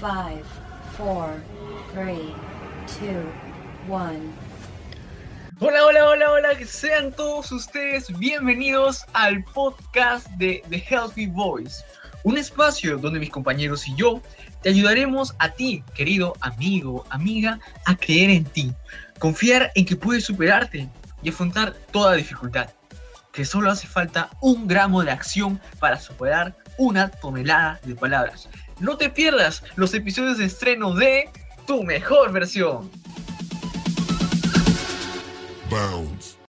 5, 4, 3, 2, 1. Hola, hola, hola, hola, que sean todos ustedes bienvenidos al podcast de The Healthy Voice, un espacio donde mis compañeros y yo te ayudaremos a ti, querido amigo, amiga, a creer en ti, confiar en que puedes superarte y afrontar toda dificultad, que solo hace falta un gramo de acción para superar una tonelada de palabras. No te pierdas los episodios de estreno de Tu Mejor Versión. Bound.